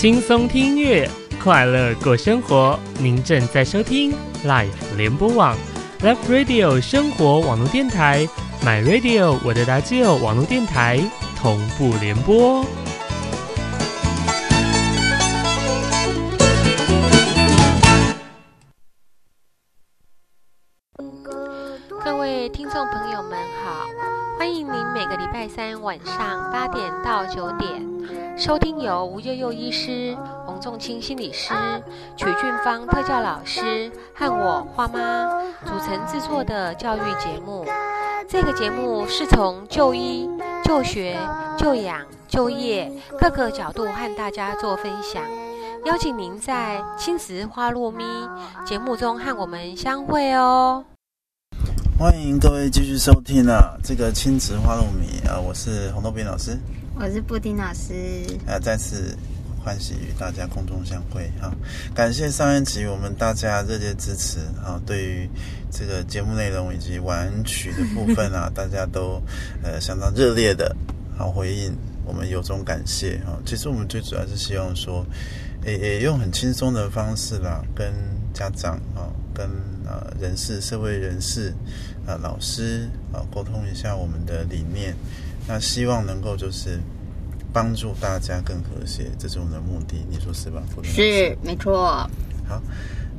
轻松听音乐，快乐过生活。您正在收听 Life 联播网 Life Radio 生活网络电台，My Radio 我的大舅网络电台同步联播。各位听众朋友们好，欢迎您每个礼拜三晚上八点到九点收听由吴悠悠医师、洪仲清心理师、曲俊芳特教老师和我花妈组成制作的教育节目。这个节目是从就医、就学、就养、就业各个角度和大家做分享，邀请您在亲子花露咪节目中和我们相会哦。欢迎各位继续收听啊，这个亲子花露米啊，我是红豆斌老师，我是布丁老师，啊，再次欢喜与大家空中相会哈、感谢上一集我们大家热烈支持啊，对于这个节目内容以及玩曲的部分啊，大家都呃相当热烈的好回应，我们由衷感谢哈、其实我们最主要是希望说，诶诶，用很轻松的方式啦，跟家长啊，跟呃人事、社会人士。啊，老师啊，沟通一下我们的理念，那希望能够就是帮助大家更和谐，这是我们的目的，你说是吧？是，没错。好，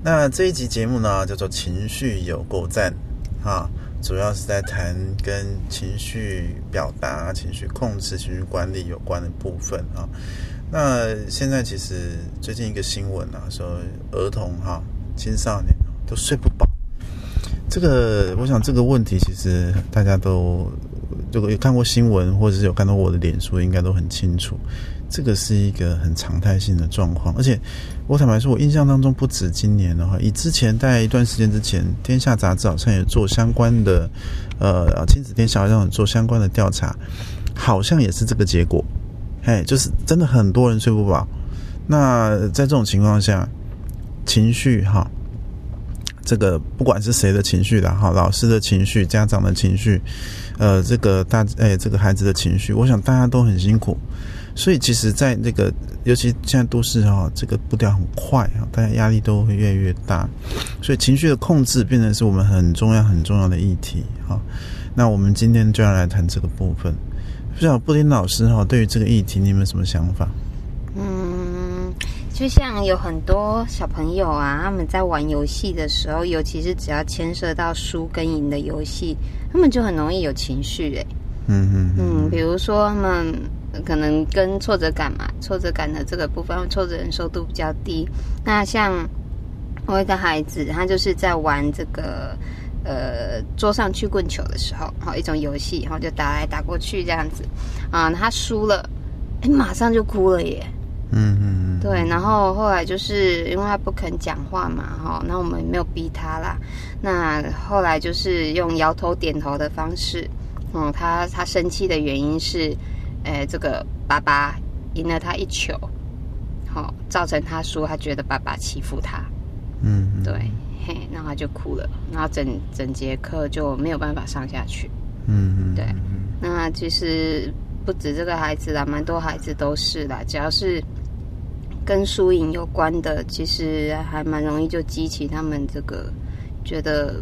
那这一集节目呢，叫做“情绪有够赞”啊，主要是在谈跟情绪表达、情绪控制、情绪管理有关的部分啊。那现在其实最近一个新闻啊，说儿童哈、青少年都睡不饱。这个，我想这个问题其实大家都如果有看过新闻，或者是有看到我的脸书，应该都很清楚。这个是一个很常态性的状况，而且我坦白说，我印象当中不止今年的话，以之前在一段时间之前，《天下》杂志好像也做相关的，呃，亲子天下好像做相关的调查，好像也是这个结果。嘿，就是真的很多人睡不饱。那在这种情况下，情绪哈。这个不管是谁的情绪的，哈，老师的情绪、家长的情绪，呃，这个大哎，这个孩子的情绪，我想大家都很辛苦，所以其实，在那个尤其现在都市哈，这个步调很快啊，大家压力都会越来越大，所以情绪的控制变成是我们很重要很重要的议题哈。那我们今天就要来谈这个部分，不知道布丁老师哈，对于这个议题你有没有什么想法？嗯，就像有很多小朋友啊，他们在玩游戏的时候，尤其是只要牵涉到输跟赢的游戏，他们就很容易有情绪诶。嗯嗯嗯，比如说他们可能跟挫折感嘛，挫折感的这个部分，挫折忍受度比较低。那像我一个孩子，他就是在玩这个呃桌上曲棍球的时候，好一种游戏，然后就打来打过去这样子啊，他输了，哎，马上就哭了耶。嗯嗯，对，然后后来就是因为他不肯讲话嘛，哈，那我们没有逼他啦。那后来就是用摇头点头的方式，嗯，他他生气的原因是，呃，这个爸爸赢了他一球，好，造成他输，他觉得爸爸欺负他，嗯，对，嘿，然后他就哭了，然后整整节课就没有办法上下去，嗯嗯，对，那其实不止这个孩子啦，蛮多孩子都是啦，只要是。跟输赢有关的，其实还蛮容易就激起他们这个觉得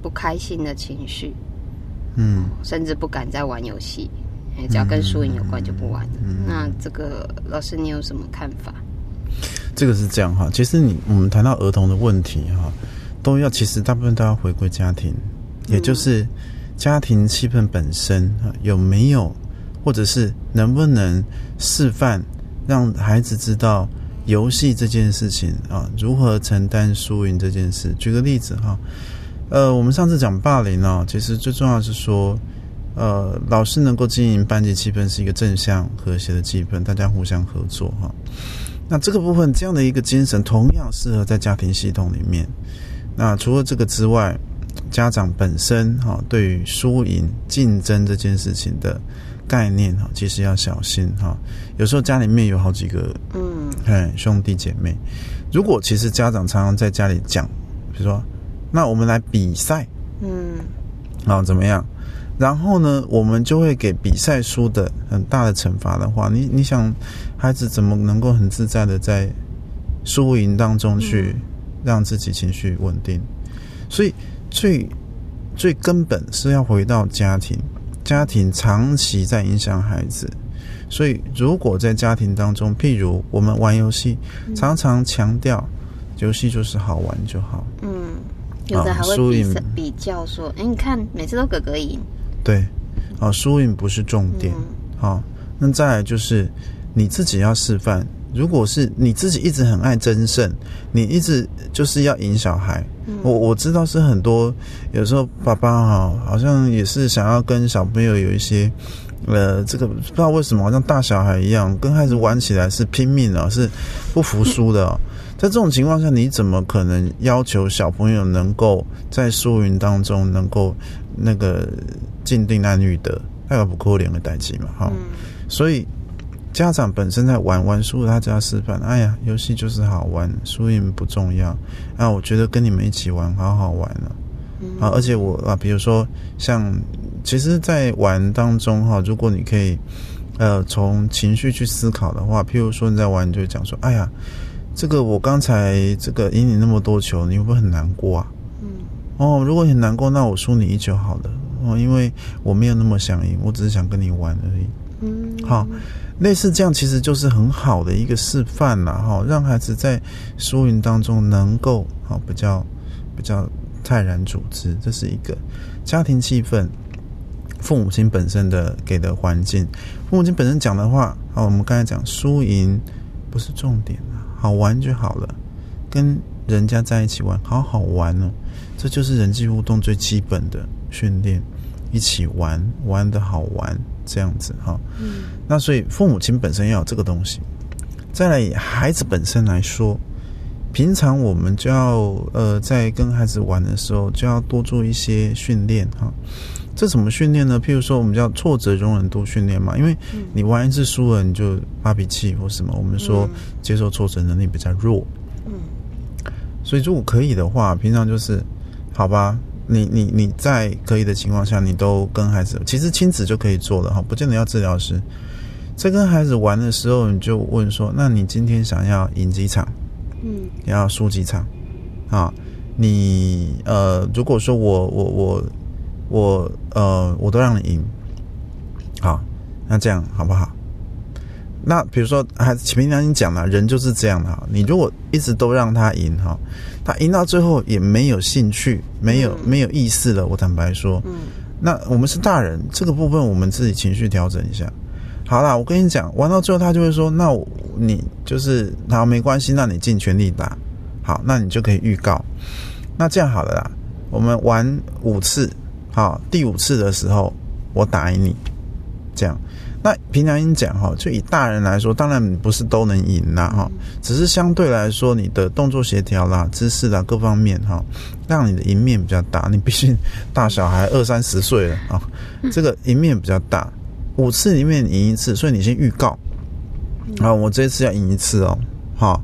不开心的情绪，嗯，甚至不敢再玩游戏。哎，只要跟输赢有关就不玩了。嗯那这个老师你有什么看法？这个是这样哈，其实你我们谈到儿童的问题哈，都要其实大部分都要回归家庭，也就是家庭气氛本身啊有没有，或者是能不能示范。让孩子知道游戏这件事情啊，如何承担输赢这件事。举个例子哈，呃，我们上次讲霸凌啊，其实最重要是说，呃，老师能够经营班级气氛是一个正向和谐的气氛，大家互相合作哈。那这个部分这样的一个精神，同样适合在家庭系统里面。那除了这个之外，家长本身哈，对于输赢竞争这件事情的。概念哈，其实要小心哈。有时候家里面有好几个，嗯，哎，兄弟姐妹，如果其实家长常常在家里讲，比如说，那我们来比赛，嗯，啊，怎么样？然后呢，我们就会给比赛输的很大的惩罚的话，你你想，孩子怎么能够很自在的在输赢当中去让自己情绪稳定？所以最最根本是要回到家庭，家庭长期在影响孩子。所以如果在家庭当中，譬如我们玩游戏，常常强调游戏就是好玩就好。嗯，有的还会比比较说，哎，你看每次都哥哥赢。对，啊，输赢不是重点，好，那再来就是你自己要示范。如果是你自己一直很爱争胜，你一直就是要赢小孩。我我知道是很多，有时候爸爸哈，好像也是想要跟小朋友有一些，呃，这个不知道为什么，好像大小孩一样，跟孩子玩起来是拼命的，是不服输的。在这种情况下，你怎么可能要求小朋友能够在输赢当中能够那个？进定安育的，那个不可怜的代际嘛，哈，所以家长本身在玩玩输了，他就要示范。哎呀，游戏就是好玩，输赢不重要。啊，我觉得跟你们一起玩好好玩了。啊，而且我啊，比如说像，其实，在玩当中哈，如果你可以呃从情绪去思考的话，譬如说你在玩，你就讲说，哎呀，这个我刚才这个赢你那么多球，你会不会很难过啊？嗯，哦，如果很难过，那我输你一球好了。哦，因为我没有那么想赢，我只是想跟你玩而已。嗯，好，类似这样其实就是很好的一个示范了哈，让孩子在输赢当中能够啊比较比较泰然处之，这是一个家庭气氛，父母亲本身的给的环境，父母亲本身讲的话，啊，我们刚才讲输赢不是重点好玩就好了，跟人家在一起玩，好好玩哦，这就是人际互动最基本的。训练，一起玩，玩的好玩，这样子哈。嗯，那所以父母亲本身要有这个东西。再来，以孩子本身来说，平常我们就要呃，在跟孩子玩的时候，就要多做一些训练哈。这怎么训练呢？譬如说，我们叫挫折容忍度训练嘛。因为你玩一次输了，你就发脾气或什么。我们说接受挫折能力比较弱。嗯，所以如果可以的话，平常就是好吧。你你你在可以的情况下，你都跟孩子，其实亲子就可以做了哈，不见得要治疗师。在跟孩子玩的时候，你就问说：那你今天想要赢几场？嗯，要输几场？啊，你呃，如果说我我我我呃，我都让你赢，好，那这样好不好？那比如说，还平常你讲了，人就是这样的哈。你如果一直都让他赢哈，他赢到最后也没有兴趣，没有没有意思了。我坦白说，嗯，那我们是大人，这个部分我们自己情绪调整一下。好啦，我跟你讲，玩到最后他就会说，那你就是好没关系，那你尽全力打。好，那你就可以预告。那这样好了啦，我们玩五次，好，第五次的时候我打赢你，这样。那平常心讲哈，就以大人来说，当然不是都能赢啦哈，只是相对来说，你的动作协调啦、姿势啦各方面哈，让你的赢面比较大。你毕竟大小孩二三十岁了啊，这个赢面比较大。五次里面赢一次，所以你先预告啊，我这次要赢一次哦，好。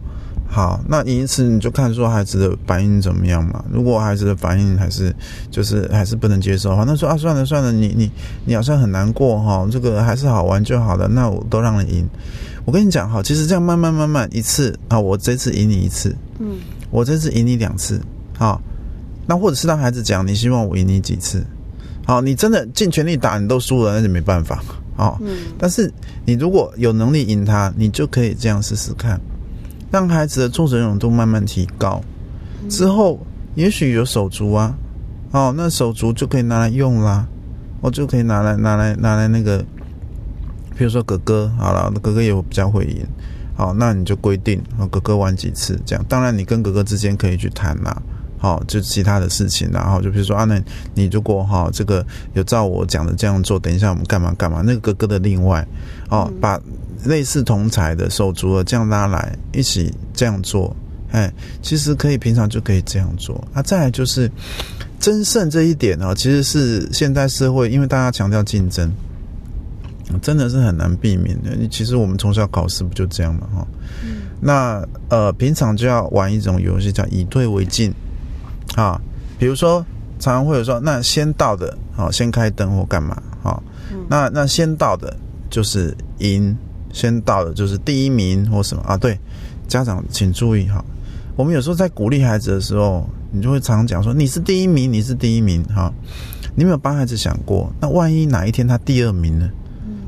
好，那赢一次你就看说孩子的反应怎么样嘛。如果孩子的反应还是就是还是不能接受的话，那说啊算了算了，你你你好像很难过哈，这个还是好玩就好了。那我都让你赢。我跟你讲哈，其实这样慢慢慢慢一次啊，我这次赢你一次，嗯，我这次赢你两次，好，那或者是让孩子讲，你希望我赢你几次？好，你真的尽全力打，你都输了，那就没办法啊。嗯，但是你如果有能力赢他，你就可以这样试试看。让孩子的挫折容忍度慢慢提高，之后也许有手足啊，哦，那手足就可以拿来用啦，我就可以拿来拿来拿来那个，比如说哥哥，好了，哥哥也比较会赢，好，那你就规定和哥哥玩几次这样，当然你跟哥哥之间可以去谈啦，好，就其他的事情，然后就比如说啊，那你如果哈这个有照我讲的这样做，等一下我们干嘛干嘛，那个哥哥的另外，哦，把。类似同才的手足的这样拉来一起这样做，哎，其实可以平常就可以这样做。那再来就是争胜这一点呢，其实是现代社会因为大家强调竞争，真的是很难避免的。其实我们从小考试不就这样嘛，哈。那呃，平常就要玩一种游戏叫以退为进啊，比如说常常会有说，那先到的，好，先开灯或干嘛，好，那那先到的就是赢，先到的就是第一名或什么啊？对，家长请注意哈，我们有时候在鼓励孩子的时候，你就会常常讲说你是第一名，你是第一名，哈，你有没有帮孩子想过，那万一哪一天他第二名呢？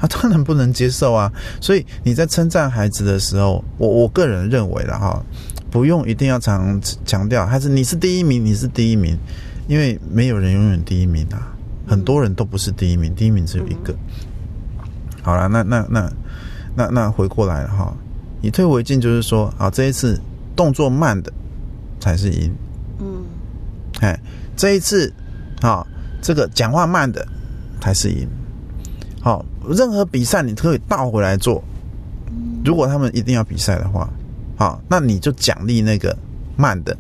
他当然不能接受啊，所以你在称赞孩子的时候，我我个人认为了哈，不用一定要常强调孩子你是第一名，你是第一名，因为没有人永远第一名啊，很多人都不是第一名，第一名只有一个。好了，那那那那那回过来了哈，以退为进就是说啊，这一次动作慢的才是赢，嗯，哎，这一次啊，这个讲话慢的才是赢。好，任何比赛你都可以倒回来做。如果他们一定要比赛的话，好，那你就奖励那个慢的，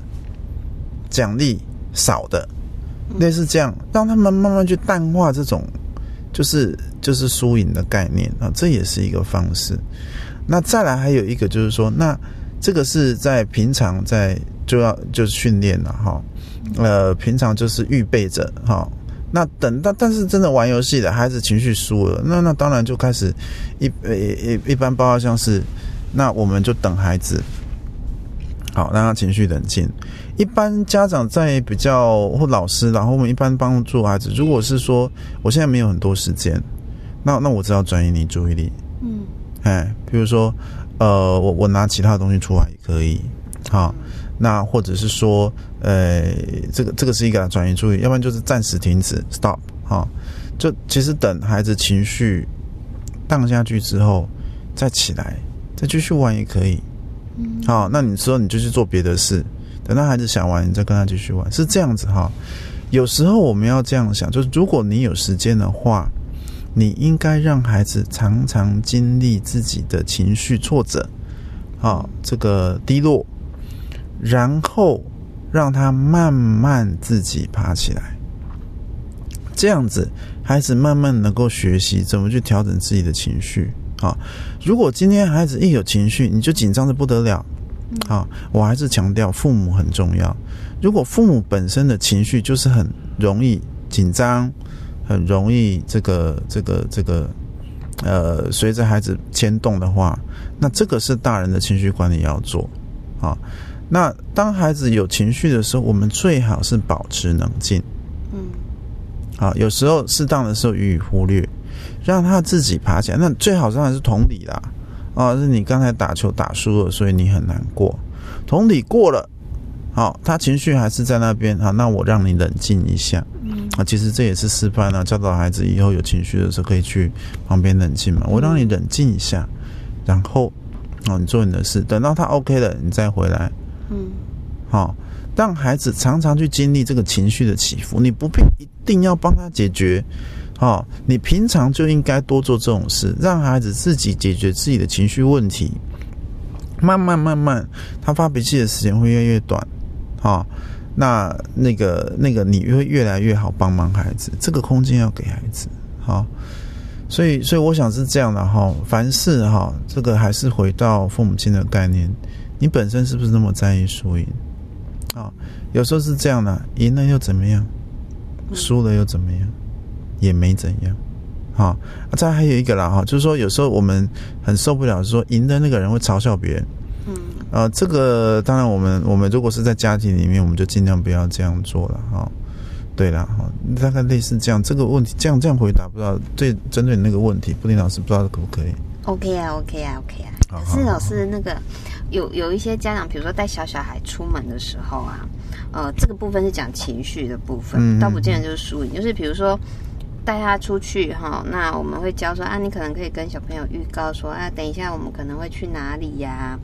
奖励少的，类似这样，让他们慢慢去淡化这种，就是就是输赢的概念啊，这也是一个方式。那再来还有一个就是说，那这个是在平常在就要就是训练了哈，呃，平常就是预备着哈。那等到，但是真的玩游戏的孩子情绪输了，那那当然就开始一一一般，包括像是，那我们就等孩子，好让他情绪冷静。一般家长在比较或老师，然后我们一般帮助孩子。如果是说我现在没有很多时间，那那我只要转移你注意力，嗯，哎，比如说呃，我我拿其他的东西出来也可以，好。那或者是说，呃，这个这个是一个转移注意，要不然就是暂时停止，stop，哈，就其实等孩子情绪荡下去之后，再起来，再继续玩也可以，嗯，好，那你说你就去做别的事，等到孩子想玩，你再跟他继续玩，是这样子哈。有时候我们要这样想，就是如果你有时间的话，你应该让孩子常常经历自己的情绪挫折，好，这个低落。然后让他慢慢自己爬起来，这样子孩子慢慢能够学习怎么去调整自己的情绪啊。如果今天孩子一有情绪，你就紧张的不得了啊。我还是强调父母很重要。如果父母本身的情绪就是很容易紧张，很容易这个这个这个呃随着孩子牵动的话，那这个是大人的情绪管理要做啊。那当孩子有情绪的时候，我们最好是保持冷静。嗯，好，有时候适当的时候予以忽略，让他自己爬起来。那最好当然是同理啦。啊，是你刚才打球打输了，所以你很难过。同理过了，好，他情绪还是在那边。好，那我让你冷静一下。嗯，啊，其实这也是示范啊，教导孩子以后有情绪的时候可以去旁边冷静嘛。我让你冷静一下，然后，哦，你做你的事，等到他 OK 了，你再回来。嗯，好，让孩子常常去经历这个情绪的起伏，你不必一定要帮他解决，好，你平常就应该多做这种事，让孩子自己解决自己的情绪问题，慢慢慢慢，他发脾气的时间会越来越短，好，那那个那个你会越来越好帮忙孩子，这个空间要给孩子，好，所以所以我想是这样的哈，凡事哈，这个还是回到父母亲的概念。你本身是不是那么在意输赢？啊，有时候是这样的，赢了又怎么样？输了又怎么样？也没怎样。好，再还有一个啦，哈，就是说有时候我们很受不了，说赢的那个人会嘲笑别人。嗯。呃，这个当然，我们我们如果是在家庭里面，我们就尽量不要这样做了。哈，对了，哈，大概类似这样，这个问题这样这样回答，不知道对针对你那个问题，布丁老师不知道可不可以？OK 啊，OK 啊，OK 啊。可是老师那个。有有一些家长，比如说带小小孩出门的时候啊，呃，这个部分是讲情绪的部分，倒不见得就是输赢。就是比如说带他出去哈，那我们会教说啊，你可能可以跟小朋友预告说啊，等一下我们可能会去哪里呀？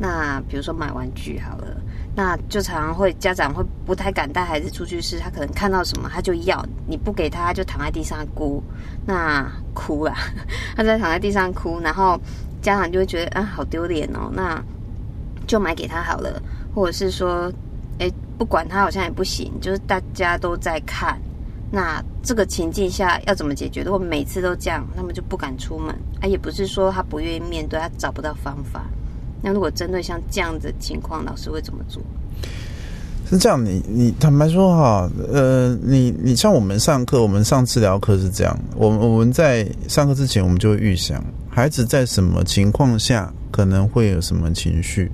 那比如说买玩具好了，那就常常会家长会不太敢带孩子出去，是他可能看到什么他就要，你不给他就躺在地上哭，那哭啊，他在躺在地上哭，然后家长就会觉得啊，好丢脸哦，那。就买给他好了，或者是说，哎，不管他好像也不行，就是大家都在看，那这个情境下要怎么解决？如果每次都这样，他们就不敢出门。啊，也不是说他不愿意面对，他找不到方法。那如果针对像这样的情况，老师会怎么做？是这样，你你坦白说哈，呃，你你像我们上课，我们上治疗课是这样，我们我们在上课之前，我们就会预想孩子在什么情况下可能会有什么情绪，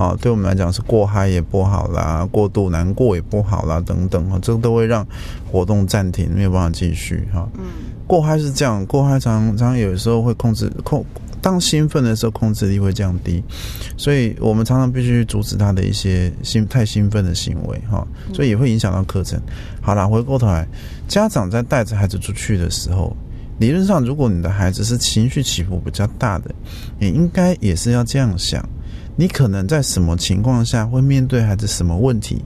啊，对我们来讲是过嗨也不好啦，过度难过也不好啦，等等啊，这个都会让活动暂停，没有办法继续哈。嗯，过嗨是这样，过嗨常常有时候会控制控。当兴奋的时候，控制力会降低，所以我们常常必须阻止他的一些兴太兴奋的行为，哈，所以也会影响到课程。好了，回过头来，家长在带着孩子出去的时候，理论上，如果你的孩子是情绪起伏比较大的，你应该也是要这样想：你可能在什么情况下会面对孩子什么问题？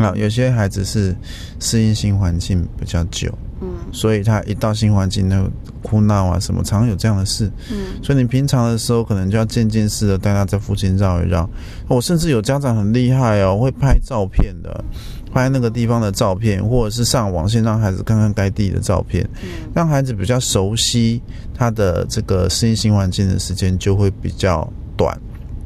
啊，有些孩子是适应新环境比较久。嗯，所以他一到新环境，那哭闹啊什么，常常有这样的事。嗯，所以你平常的时候，可能就要渐渐式的带他在附近绕一绕。我甚至有家长很厉害哦，会拍照片的，拍那个地方的照片，或者是上网先让孩子看看该地的照片，让孩子比较熟悉他的这个适应新环境的时间就会比较短。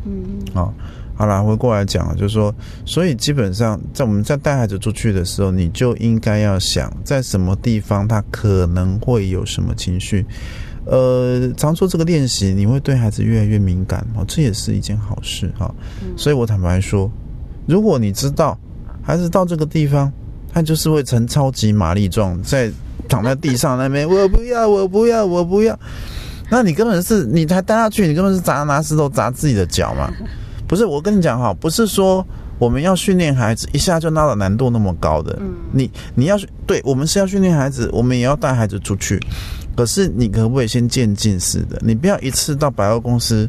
嗯，啊。好啦，回过来讲，就是说，所以基本上在我们在带孩子出去的时候，你就应该要想，在什么地方他可能会有什么情绪。呃，常做这个练习，你会对孩子越来越敏感哦，这也是一件好事哈。所以我坦白说，如果你知道孩子到这个地方，他就是会成超级玛丽状，在躺在地上那边，我不要，我不要，我不要，那你根本是你才带他去，你根本是砸拿石头砸自己的脚嘛。不是我跟你讲哈，不是说我们要训练孩子一下就拉到难度那么高的。嗯，你你要对，我们是要训练孩子，我们也要带孩子出去。可是你可不可以先渐进式的？你不要一次到百货公司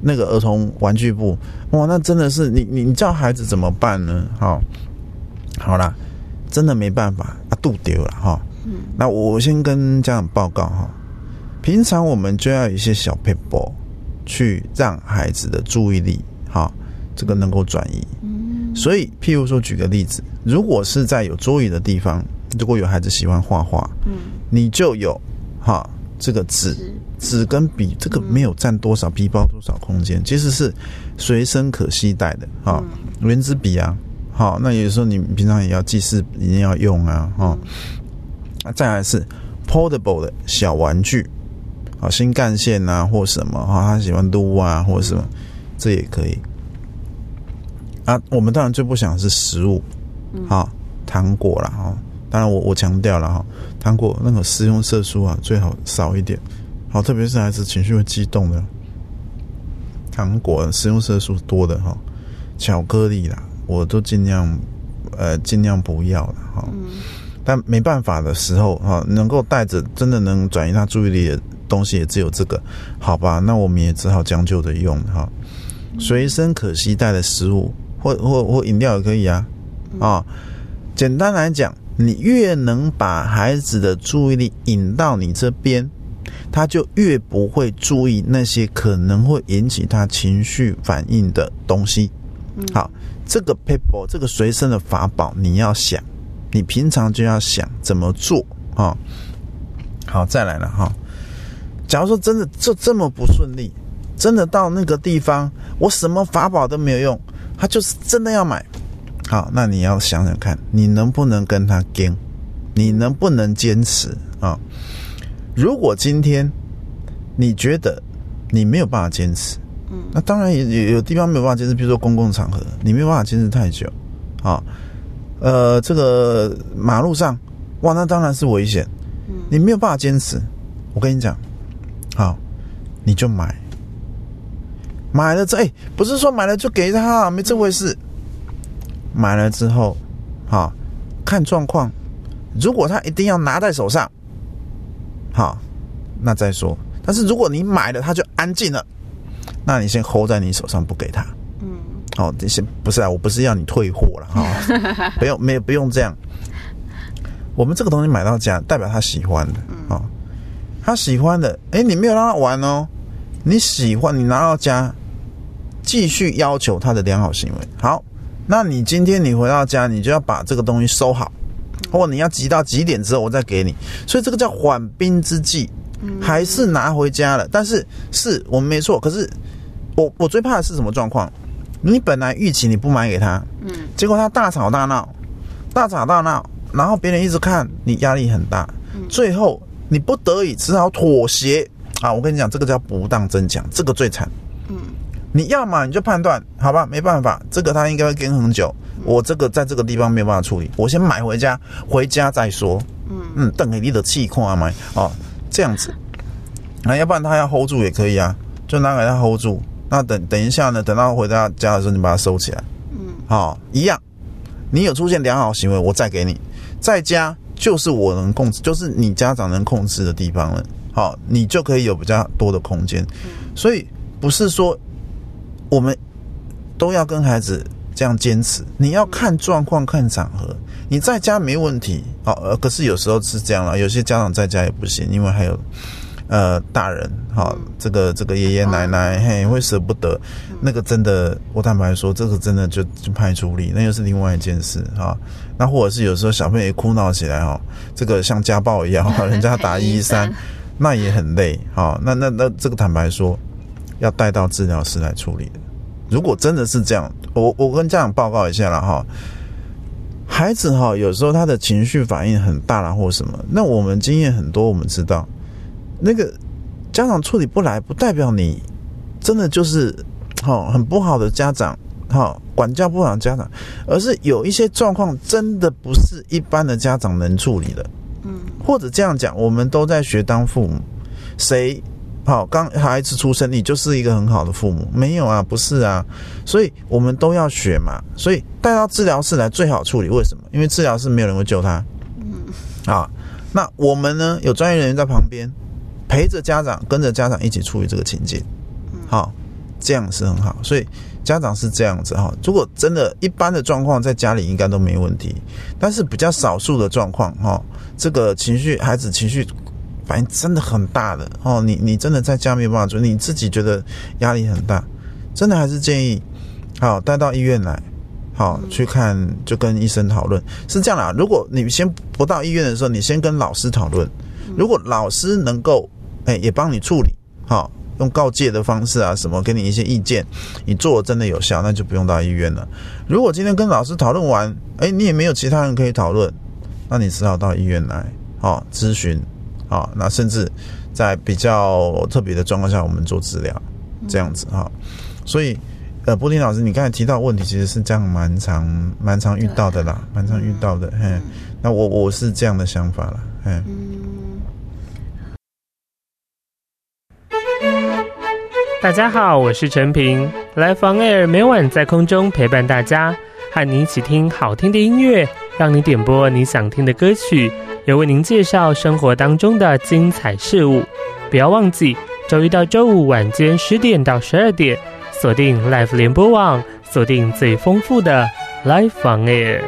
那个儿童玩具部，哇，那真的是你你你叫孩子怎么办呢？好，好啦，真的没办法，啊，肚丢了哈。嗯，那我先跟家长报告哈，平常我们就要有一些小 paper 去让孩子的注意力。哈，这个能够转移。嗯，所以譬如说，举个例子，如果是在有桌椅的地方，如果有孩子喜欢画画，嗯，你就有哈这个纸纸。跟笔，这个没有占多少皮包多少空间，其实是随身可携带的哈，圆珠笔啊，好，那有时候你平常也要记事一定要用啊，哈，再来是 portable 的小玩具，啊，新干线啊或什么啊，他喜欢撸啊或者什么。这也可以啊，我们当然最不想的是食物，好糖果了哈。当然我我强调了哈，糖果那个食用色素啊，最好少一点。好，特别是孩子情绪会激动的，糖果食用色素多的哈，巧克力啦，我都尽量呃尽量不要了哈。但没办法的时候哈，能够带着真的能转移他注意力的东西也只有这个，好吧？那我们也只好将就着用哈。随身可携带的食物，或或或饮料也可以啊，啊，简单来讲，你越能把孩子的注意力引到你这边，他就越不会注意那些可能会引起他情绪反应的东西。好，这个 paper 这个随身的法宝，你要想，你平常就要想怎么做啊。好，再来了哈，假如说真的就这么不顺利。真的到那个地方，我什么法宝都没有用，他就是真的要买。好，那你要想想看，你能不能跟他跟，你能不能坚持啊？如果今天你觉得你没有办法坚持，嗯，那当然也有有地方没有办法坚持，比如说公共场合，你没有办法坚持太久，啊，呃，这个马路上，哇，那当然是危险，嗯，你没有办法坚持，我跟你讲，好，你就买。买了这哎，不是说买了就给他，没这回事。买了之后，好看状况。如果他一定要拿在手上，好，那再说。但是如果你买了他就安静了，那你先 hold 在你手上不给他。嗯。哦，这些不是啊，我不是要你退货了哈，不用，没有不用这样。我们这个东西买到家，代表他喜欢的啊，他喜欢的。哎，你没有让他玩哦，你喜欢，你拿到家。继续要求他的良好行为。好，那你今天你回到家，你就要把这个东西收好，或你要急到几点之后我再给你。所以这个叫缓兵之计，还是拿回家了。但是是我们没错，可是我我最怕的是什么状况？你本来预期你不买给他，嗯结果他大吵大闹，大吵大闹，然后别人一直看你压力很大，最后你不得已只好妥协啊！我跟你讲，这个叫不当增强，这个最惨。嗯你要么你就判断，好吧，没办法，这个他应该会跟很久，我这个在这个地方没有办法处理，我先买回家，回家再说。嗯嗯，等给你的气矿啊买哦，这样子，那、要不然他要 hold 住也可以啊，就拿给他 hold 住。那等等一下呢，等到回到家的时候，你把它收起来。嗯好、一样，你有出现良好行为，我再给你。在家就是我能控制，就是你家长能控制的地方了。好、你就可以有比较多的空间。所以不是说我们都要跟孩子这样坚持，你要看状况、看场合。你在家没问题，好、呃，可是有时候是这样了，有些家长在家也不行，因为还有呃大人，好、这个这个爷爷奶奶，嘿，会舍不得，那个真的，我坦白说，这个真的就就派处理，那又是另外一件事哈、那或者是有时候小朋友一哭闹起来哦、这个像家暴一样，人家打 一一三，那也很累哈、那那那这个坦白说，要带到治疗师来处理的。如果真的是这样，我我跟家长报告一下了哈。孩子哈，有时候他的情绪反应很大啦，或什么，那我们经验很多，我们知道，那个家长处理不来，不代表你真的就是哈很不好的家长，哈管教不好的家长，而是有一些状况真的不是一般的家长能处理的。嗯或者这样讲，我们都在学当父母，谁好刚孩子出生，你就是一个很好的父母？没有啊，不是啊，所以我们都要学嘛。所以带到治疗室来最好处理，为什么？因为治疗室没有人会救他。嗯啊，那我们呢有专业人员在旁边陪着家长，跟着家长一起处理这个情境，好，这样是很好。所以家长是这样子哈。如果真的一般的状况，在家里应该都没问题，但是比较少数的状况哈，这个情绪孩子情绪反应真的很大的哦，你你真的在家没有办法做，你自己觉得压力很大，真的还是建议好带到医院来。好，去看就跟医生讨论，是这样啦。如果你先不到医院的时候，你先跟老师讨论。如果老师能够，哎，也帮你处理，好，用告诫的方式啊，什么给你一些意见，你做真的有效，那就不用到医院了。如果今天跟老师讨论完，哎，你也没有其他人可以讨论，那你只好到医院来，好咨询，好，那甚至在比较特别的状况下，我们做治疗，这样子哈。所以。呃，波丁老师，你刚才提到问题，其实是这样蛮常蛮常遇到的啦，蛮常遇到的。嘿，那我我是这样的想法了，嘿。大家好，我是陈平，，Life on Air 每晚在空中陪伴大家，和你一起听好听的音乐，让你点播你想听的歌曲，也为您介绍生活当中的精彩事物。不要忘记周一到周五晚间十点到十二点，锁定 Life 联播网，锁定最丰富的 Live on Air。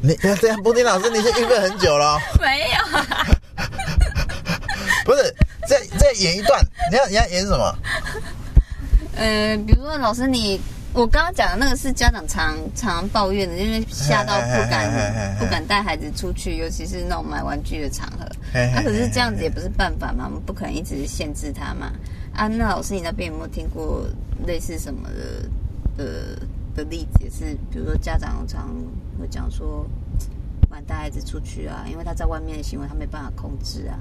你这样，布丁老师，你是预备很久了哦、没有，不是，再再演一段，你要你要演什么？呃，比如说老师你。我刚刚讲的那个是家长常常抱怨的，因为吓到不敢不敢带孩子出去，尤其是那种买玩具的场合。那、可是这样子也不是办法嘛，我们不可能一直限制他嘛。啊，那老师你那边有没有听过类似什么的的的例子？也是比如说家长常会讲说，不敢带孩子出去啊，因为他在外面的行为他没办法控制啊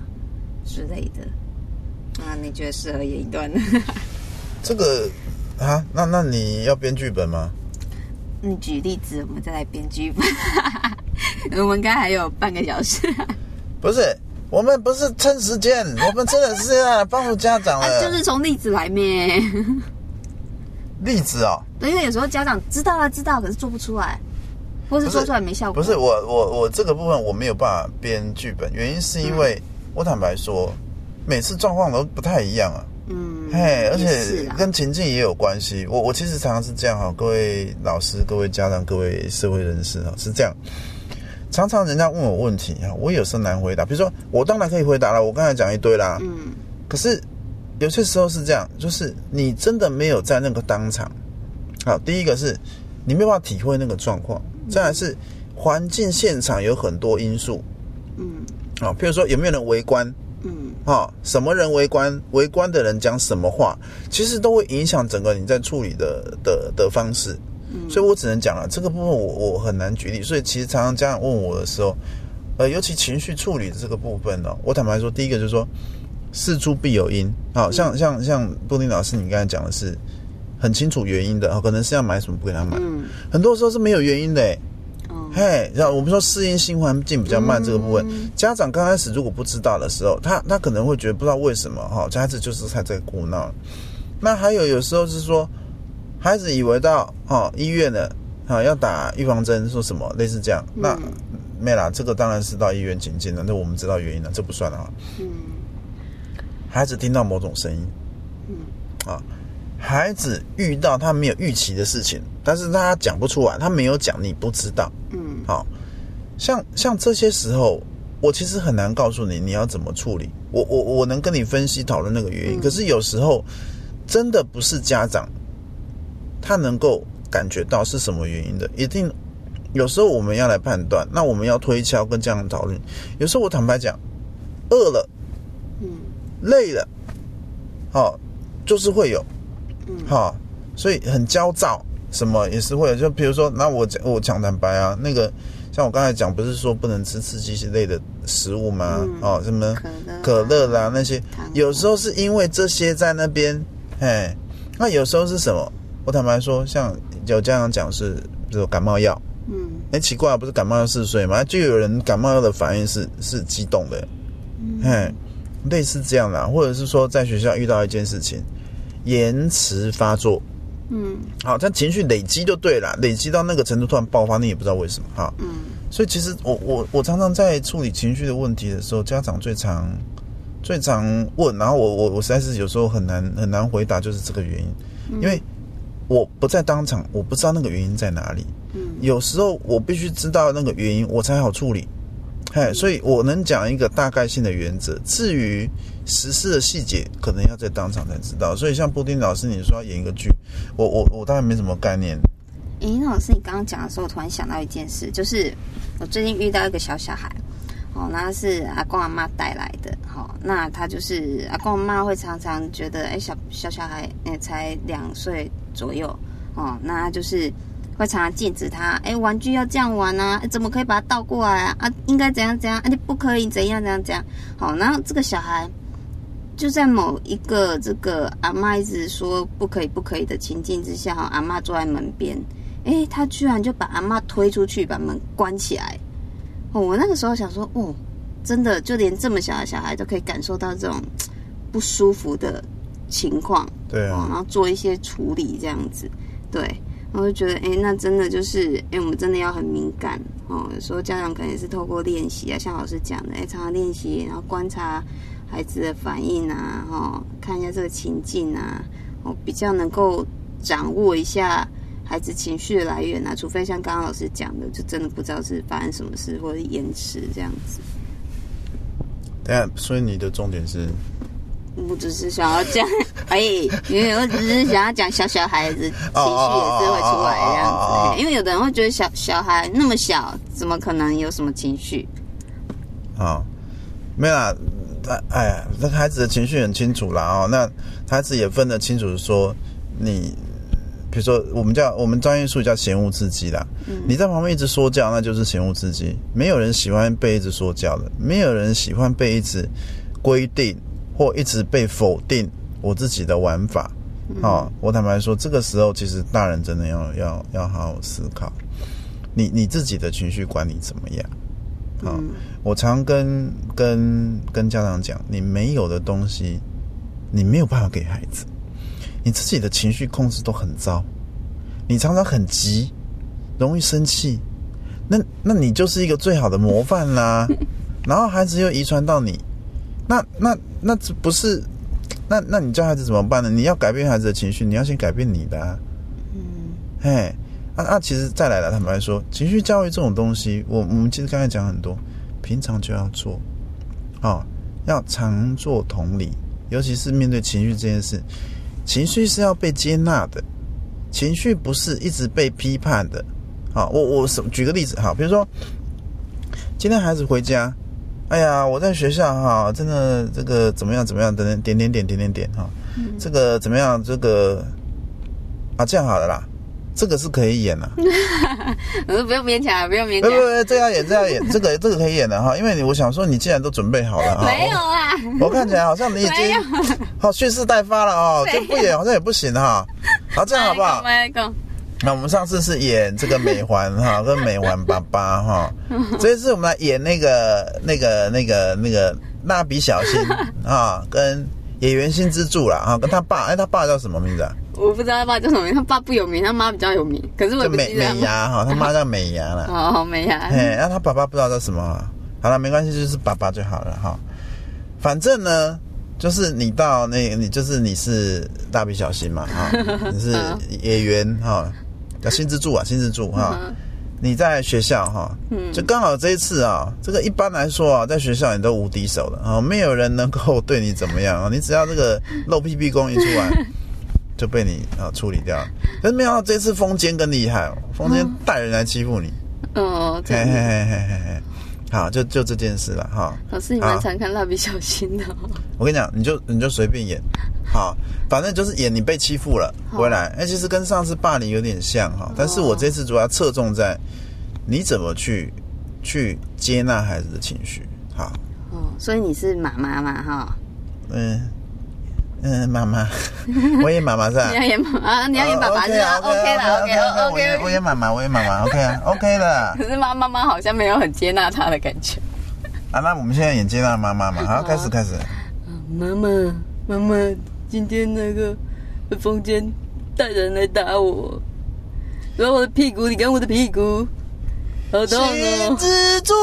之类的。那你觉得适合演一段呢？这个啊，那那你要编剧本吗？你举例子，我们再来编剧本。我们刚还有半个小时，不是，我们不是趁时间，我们真的是要帮助家长 啊，的。就是从例子来咩。例子哦，对，因为有时候家长知道啊知道，可是做不出来，或是做出来没效果。不是我我我这个部分我没有办法编剧本，原因是因为、我坦白说，每次状况都不太一样啊。嗯，嘿，而且跟情境也有关系。我我其实常常是这样哈，各位老师、各位家长、各位社会人士哈，是这样。常常人家问我问题啊，我有时候难回答。比如说，我当然可以回答了，我刚才讲一堆啦。嗯可是有些时候是这样，就是你真的没有在那个当场。好，第一个是你没有办法体会那个状况，再来是环境现场有很多因素嗯啊，譬如说有没有人围观嗯啊，什么人围观，围观的人讲什么话，其实都会影响整个你在处理的的的方式。嗯，所以我只能讲了这个部分我，我很难举例。所以其实常常家长问我的时候，呃，尤其情绪处理的这个部分呢、我坦白说，第一个就是说，事出必有因。好、像像像布丁老师，你刚才讲的是很清楚原因的，哦可能是要买什么不给他买，嗯很多时候是没有原因的。欸哦嘿，像我们说适应新环境比较慢这个部分，嗯家长刚开始如果不知道的时候，他他可能会觉得不知道为什么哈，孩子就是他在哭闹。那还有有时候是说，孩子以为到哦医院了，啊要打预防针，说什么类似这样，那嗯没啦，这个当然是到医院请进了，那我们知道原因了，这不算了哈。嗯孩子听到某种声音，嗯啊，孩子遇到他没有预期的事情，但是他讲不出来，他没有讲，你不知道。嗯好，像像这些时候，我其实很难告诉你你要怎么处理。我我我能跟你分析讨论那个原因，嗯可是有时候真的不是家长他能够感觉到是什么原因的，一定有时候我们要来判断，那我们要推敲跟家长讨论。有时候我坦白讲，饿了、嗯累了，好、就是会有，嗯哈、所以很焦躁，什么也是会有。就比如说，那我讲我讲坦白啊，那个像我刚才讲，不是说不能吃刺激类的食物吗？嗯哦，什么可乐啦那些，有时候是因为这些在那边，哎，那有时候是什么？我坦白说，像有家长讲是，比如感冒药，嗯哎，奇怪，不是感冒药嗜睡吗？就有人感冒药的反应是是激动的，哎，类似这样啦，或者是说在学校遇到一件事情，延迟发作，嗯好，但情绪累积就对了，累积到那个程度突然爆发，你也不知道为什么哈。嗯所以其实我我我常常在处理情绪的问题的时候，家长最常最常问，然后我我我实在是有时候很难很难回答，就是这个原因，因为我不在当场，我不知道那个原因在哪里。嗯有时候我必须知道那个原因，我才好处理。嘿，所以我能讲一个大概性的原则，至于实施的细节，可能要在当场才知道。所以像布丁老师，你说要演一个剧，我我我当然没什么概念。诶，老师，你刚刚讲的时候，我突然想到一件事，就是我最近遇到一个小小孩，哦，那是阿公阿妈带来的，好、那他就是阿公阿妈会常常觉得，哎，小小小孩，哎，才两岁左右，哦，那他就是会常常禁止他，哎，玩具要这样玩啊，怎么可以把它倒过来啊？啊，应该怎样怎样，啊，你不可以怎样怎样怎样，好，然后这个小孩。就在某一个这个阿妈一直说不可以不可以的情境之下，阿妈坐在门边，诶，他居然就把阿妈推出去，把门关起来。哦，我那个时候想说，哦，真的，就连这么小的小孩都可以感受到这种不舒服的情况，对啊然，后做一些处理这样子，对，我就觉得，诶，那真的就是，诶，我们真的要很敏感哦。有时候家长可能也是透过练习啊，像老师讲的，诶，常常练习，然后观察孩子的反应啊，哈、看一下这个情境啊，哦，比较能够掌握一下孩子情绪的来源啊。除非像刚刚老师讲的，就真的不知道是发生什么事或者延迟这样子。等一下，所以你的重点是，我只是想要讲，哎，因为我只是想要讲小小孩子情绪也是会出来这样子，因为有的人会觉得小小孩那么小，怎么可能有什么情绪？啊，没有啦，他哎呀，那孩子的情绪很清楚啦哦，那孩子也分得清楚说你。比如说，我们叫我们专业术语叫嫌恶刺激啦。你在旁边一直说教，那就是嫌恶刺激。没有人喜欢被一直说教的，没有人喜欢被一直规定或一直被否定我自己的玩法。哦，我坦白说，这个时候其实大人真的要要要好好思考，你你自己的情绪管理怎么样？好、嗯我常跟跟跟家长讲，你没有的东西，你没有办法给孩子。你自己的情绪控制都很糟，你常常很急，容易生气，那那你就是一个最好的模范啦。然后孩子又遗传到你，那那那这不是？那那你教孩子怎么办呢？你要改变孩子的情绪，你要先改变你的、啊。嗯嘿，啊啊，其实再来了，坦白说，情绪教育这种东西，我我们其实刚才讲很多，平常就要做，哦，要常做同理，尤其是面对情绪这件事，情绪是要被接纳的，情绪不是一直被批判的。好，我我举个例子，好，比如说今天孩子回家，哎呀，我在学校哈，真的这个怎么样怎么样，等等点点点点点点哈，这个怎么样这个啊这样好了啦，这个是可以演的、我 说不用勉强，不用勉强不不，不，这要演，这要演，这个这个可以演的哈，因为你我想说，你既然都准备好了哈，没有啊，我，我看起来好像你已没经有，好蓄势待发了哦，这不演好像也不行哈。好，这样好不好？那我们上次是演这个美环哈，跟美环爸爸哈，这一次我们来演那个那个那个那个蜡笔小新 啊，跟演员新之助啦啊，跟他爸，哎，他爸叫什么名字啊？我不知道他爸叫什么名，他爸不有名，他妈比较有名，可是我美美牙哈，他妈叫美牙啦。哦，美牙，嘿，那他爸爸不知道叫什么啊。好了，没关系，就是爸爸就好了哈。反正呢，就是你到那，你就是你是蜡笔小新嘛哈，你是演员哈，叫新之助啊，新之助哈。你在学校哈，就刚好这一次啊，这个一般来说啊，在学校你都无敌手的啊，没有人能够对你怎么样啊，你只要这个露屁屁功一出来，就被你啊处理掉了。可是没想到这次风间更厉害哦，风间带人来欺负你。哦，嘿嘿嘿嘿嘿嘿，好，就就这件事了哈。老师你蛮常看蜡笔小新的哦，我跟你讲，你就你就随便演，好，反正就是演你被欺负了回来。哎、其实跟上次霸凌有点像哈，但是我这次主要侧重在你怎么去去接纳孩子的情绪。好，哦，所以你是妈妈嘛哈？嗯嗯，妈妈，我演妈妈是吧？你要演妈妈，你要演爸爸是吧哦 OK？OK 啦，OK 我 OK 演我 OK。演妈妈，我演妈妈，OK 啊，OK 的。可是妈妈妈好像没有很接纳他的感觉。啊，那我们现在演接纳妈妈嘛，好，开始开始。妈妈，妈妈，今天那个风间带人来打我，然后我的屁股，你看我的屁股，好痛新哦！之助，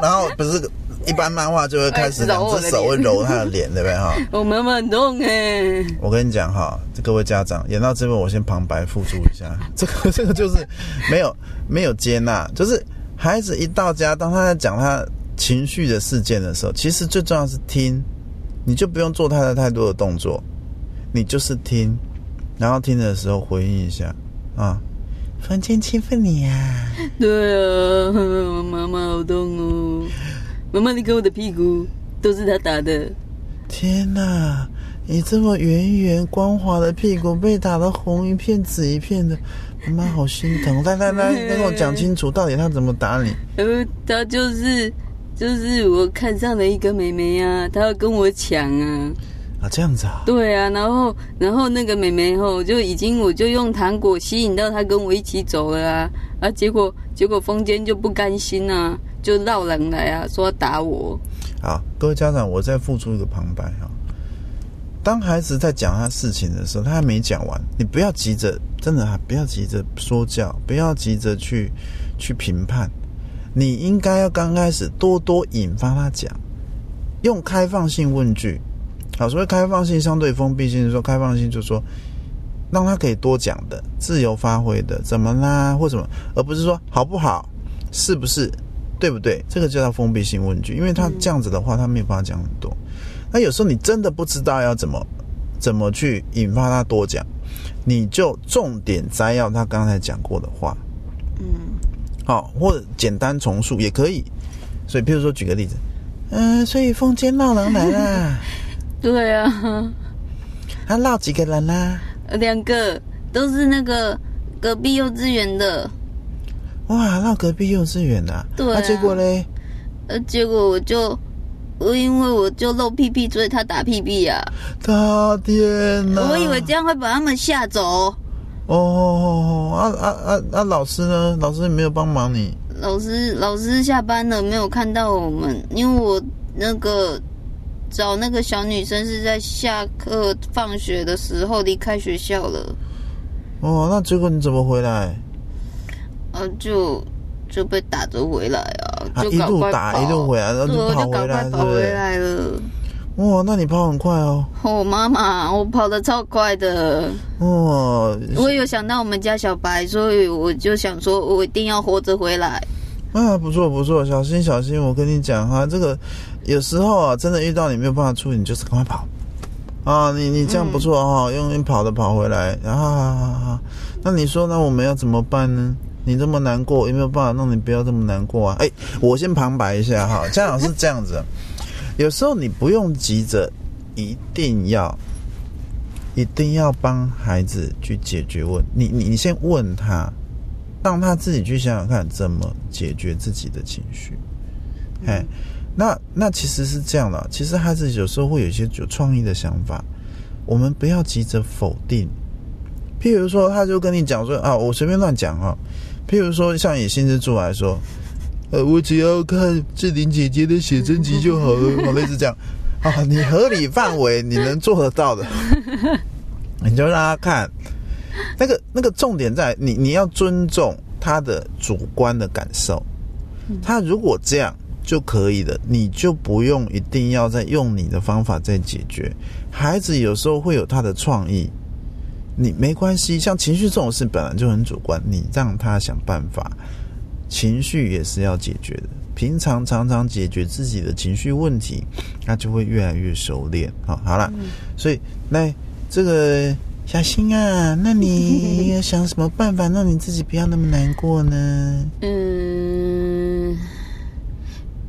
然后不是一般漫画就会开始两只手会揉他的脸，对不对哈？我妈妈很痛哎，我跟你讲哈，各位家长演到这边，我先旁白附注一下，这个这个就是没有没有接纳，就是孩子一到家，当他在讲他情绪的事件的时候，其实最重要是听，你就不用做他的太多的动作，你就是听，然后听的时候回应一下啊。房间欺负你呀、对啊，我妈妈好痛哦。妈妈，你看我的屁股，都是他打的。天哪！你这么圆圆光滑的屁股被打得红一片紫一片的，妈妈好心疼。来来来，你跟我讲清楚，到底他怎么打你？呃，他就是就是我看上了一个妹妹啊，她要跟我抢啊。啊，这样子啊？对啊，然后然后那个妹妹吼，就已经我就用糖果吸引到她跟我一起走了啊，啊，结果结果风间就不甘心啊，就闹人来啊，说要打我。好，各位家长，我再付出一个旁白哈。当孩子在讲他事情的时候，他还没讲完，你不要急着，真的啊，不要急着说教，不要急着去去评判，你应该要刚开始多多引发他讲，用开放性问句。好，所谓开放性相对封闭性，是说开放性就是说让他可以多讲的、自由发挥的，怎么啦或什么，而不是说好不好、是不是、对不对，这个就叫封闭性问句，因为他这样子的话，他没有办法讲很多。那有时候你真的不知道要怎么怎么去引发他多讲，你就重点摘要他刚才讲过的话，嗯，好、或者简单重述也可以。所以，譬如说举个例子，嗯、所以风间闹人来啦，对啊，他闹几个人啦？两个都是那个隔壁幼稚园的，哇，闹隔壁幼稚园的、对啊那结果嘞？呃，结果我就我因为我就露屁屁，所以他打屁屁啊，他天哪！我以为这样会把他们吓走。哦，啊啊啊啊！老师呢？老师没有帮忙你。老师老师下班了，没有看到我们，因为我那个找那个小女生是在下课放学的时候离开学校了，哦，那结果你怎么回来？啊，就就被打着回来啊，啊，一就赶快路打跑一路回来，然后，就跑回来，快跑回对不对？哇，那你跑很快哦。我，妈妈，我跑得超快的。哦，我有想到我们家小白，所以我就想说，我一定要活着回来。啊，不错不错，小心小心！我跟你讲哈，这个有时候啊，真的遇到你没有办法处理，你就是赶快跑啊！你你这样不错哈、用用跑的跑回来啊好好好好那你说那我们要怎么办呢？你这么难过，有没有办法让你不要这么难过啊？哎，我先旁白一下哈，家长是这样子，有时候你不用急着，一定要一定要帮孩子去解决问你你你先问他，让他自己去想想看怎么解决自己的情绪。哎、那那其实是这样的，其实孩子有时候会有一些有创意的想法，我们不要急着否定。譬如说，他就跟你讲说啊，我随便乱讲哈、譬如说，像以新之助来说，呃，我只要看志玲姐姐的写真集就好了，好类似这样。啊，你合理范围你能做得到的，你就让他看。那个那个重点在你，你要尊重他的主观的感受。他如果这样就可以了，你就不用一定要再用你的方法再解决。孩子有时候会有他的创意，你没关系。像情绪这种事本来就很主观，你让他想办法，情绪也是要解决的。平常常常解决自己的情绪问题，那就会越来越熟练。好，好了，所以那这个小新啊，那你要想什么办法让你自己不要那么难过呢？嗯，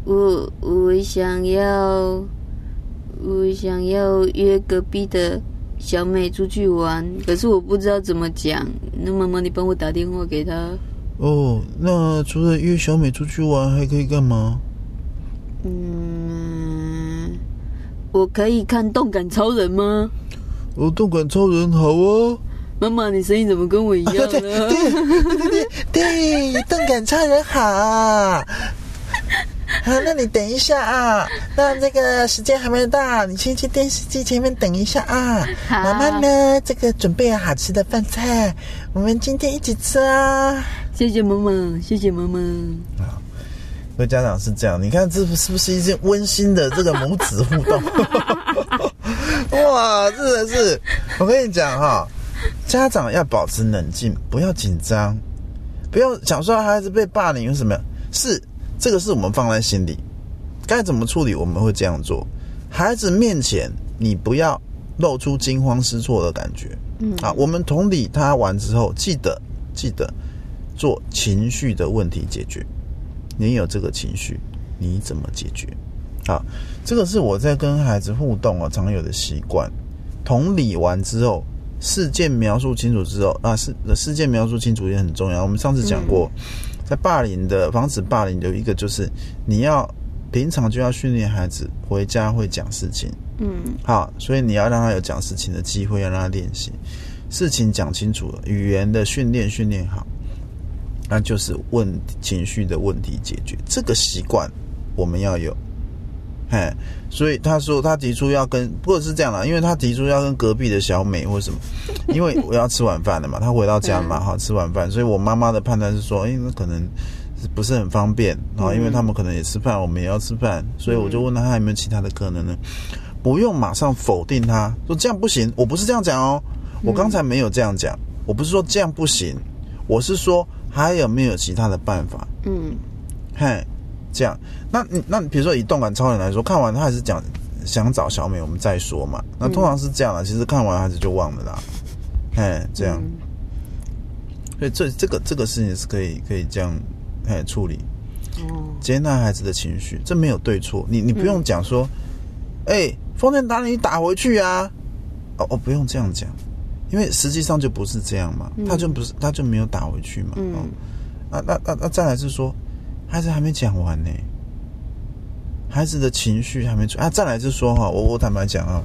我我想要，我想要约隔壁的小美出去玩，可是我不知道怎么讲。那妈妈，你帮我打电话给她。哦，那除了约小美出去玩，还可以干嘛？嗯，我可以看动感超人吗？哦，动感超人好啊！妈妈，你声音怎么跟我一样呢？对对对对对对，动感超人好。好，那你等一下啊，那这个时间还没到，你先去电视机前面等一下啊。好妈妈呢，这个准备了好吃的饭菜，我们今天一起吃啊。谢谢妈妈，谢谢妈妈。所以家长是这样，你看这是不是一件温馨的这个母子互动？哇，真的是，我跟你讲哈，家长要保持冷静，不要紧张，不要想说孩子被霸凌有什么样，是这个是我们放在心里，该怎么处理我们会这样做。孩子面前你不要露出惊慌失措的感觉，嗯啊，我们同理他完之后，记得记得做情绪的问题解决。你有这个情绪，你怎么解决？啊，这个是我在跟孩子互动啊常有的习惯。同理完之后，事件描述清楚之后啊，事事件描述清楚也很重要。我们上次讲过，在霸凌的防止霸凌有一个就是你要平常就要训练孩子回家会讲事情，嗯好，所以你要让他有讲事情的机会，要让他练习事情讲清楚了，语言的训练训练好，那就是问情绪的问题解决这个习惯我们要有。嘿，所以他说他提出要跟，不过是这样啦，因为他提出要跟隔壁的小美或什么，因为我要吃晚饭了嘛，他回到家嘛，哈，吃晚饭，所以我妈妈的判断是说，哎，那可能是不是很方便啊？因为他们可能也吃饭，我们也要吃饭，所以我就问他还有没有其他的可能呢？不用马上否定他，说这样不行，我不是这样讲哦，我刚才没有这样讲，我不是说这样不行，我是说还有没有其他的办法？嗯嘿，这样，那你那比如说以动感超人来说，看完他还是讲想找小美，我们再说嘛。那通常是这样的，其实看完孩子就忘了啦。嘿，这样，所以这这个这个事情是可以可以这样嘿处理，哦接纳孩子的情绪，这没有对错。你你不用讲说，哎、丰田打你，你打回去啊。哦哦，不用这样讲，因为实际上就不是这样嘛，他就不是他就没有打回去嘛。嗯哦，那那那那再来是说，孩子还没讲完呢，孩子的情绪还没出啊。再来是说哈，我我坦白讲啊，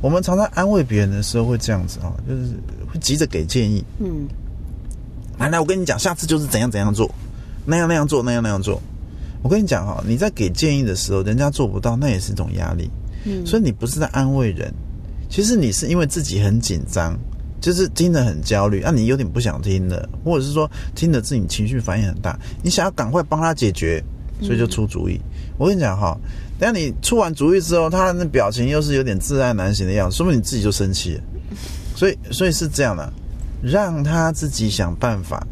我们常常安慰别人的时候会这样子啊，就是会急着给建议。嗯来来，我跟你讲，下次就是怎样怎样做，那样那样做，那样那样做。我跟你讲哈，你在给建议的时候，人家做不到，那也是一种压力。嗯所以你不是在安慰人，其实你是因为自己很紧张，就是听得很焦虑，啊，你有点不想听了，或者是说听得自己情绪反应很大，你想要赶快帮他解决，所以就出主意。我跟你讲哈，等下你出完主意之后，他的表情又是有点自爱难行的样子，说明你自己就生气了。所以，所以是这样的，让他自己想办法，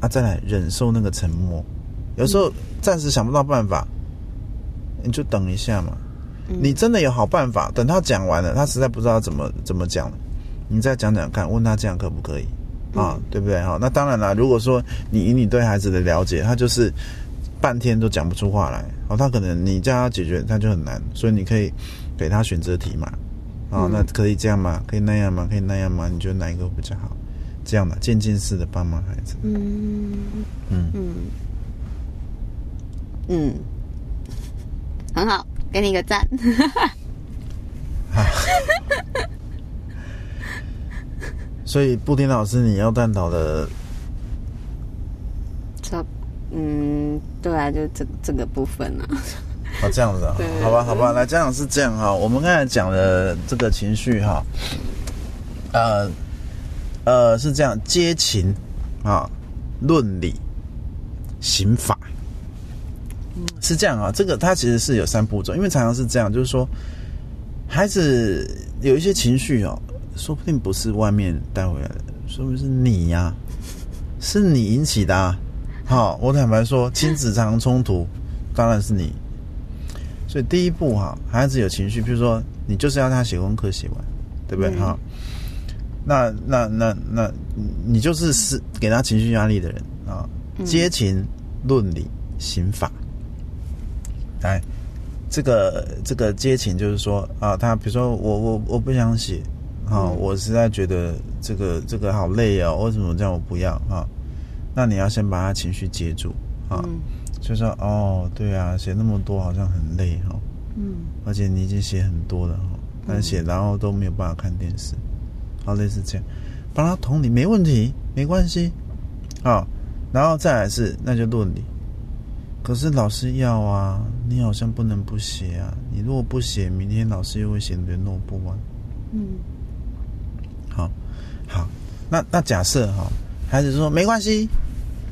啊，再来忍受那个沉默。有时候暂时想不到办法，你就等一下嘛。你真的有好办法，等他讲完了，他实在不知道怎么怎么讲，你再讲讲看，问他这样可不可以啊？对不对？哈，那当然了，如果说你以你对孩子的了解，他就是半天都讲不出话来，哦，他可能你叫他解决，他就很难，所以你可以给他选择题嘛，啊，那可以这样吗？可以那样吗？可以那样吗？你觉得哪一个比较好？这样的渐进式的帮忙孩子，嗯嗯嗯嗯，很好，给你一个赞。所以布丁老师你要探讨的，差，嗯，对啊，就这这个部分啊。哦，这样子啊，好吧，好吧，来，家长是这样哈，我们刚才讲的这个情绪哈，呃呃是这样，接情啊，论理，刑法，是这样啊，这个它其实是有三步骤，因为常常是这样，就是说孩子有一些情绪哦，说不定不是外面带回来的，说不定是你呀、是你引起的啊。好，我坦白说，亲子常常冲突，当然是你。所以第一步哈，孩子有情绪，比如说你就是要他写功课写完，对不对哈、那那那那，你就是是给他情绪压力的人啊。接情、论理、刑法，来，这个这个接情就是说啊，他比如说我我我不想写啊，我实在觉得这个这个好累哦，为什么这样我不要啊？那你要先把他情绪接住啊。嗯。就说哦，对啊，写那么多好像很累哈、哦，嗯。而且你已经写很多了但写然后都没有办法看电视，好类似这样，帮他同理没问题，没关系，啊、然后再来是那就论理，可是老师要啊，你好像不能不写啊，你如果不写，明天老师又会写联络簿啊，嗯。好，好，那那假设哈、孩子说没关系，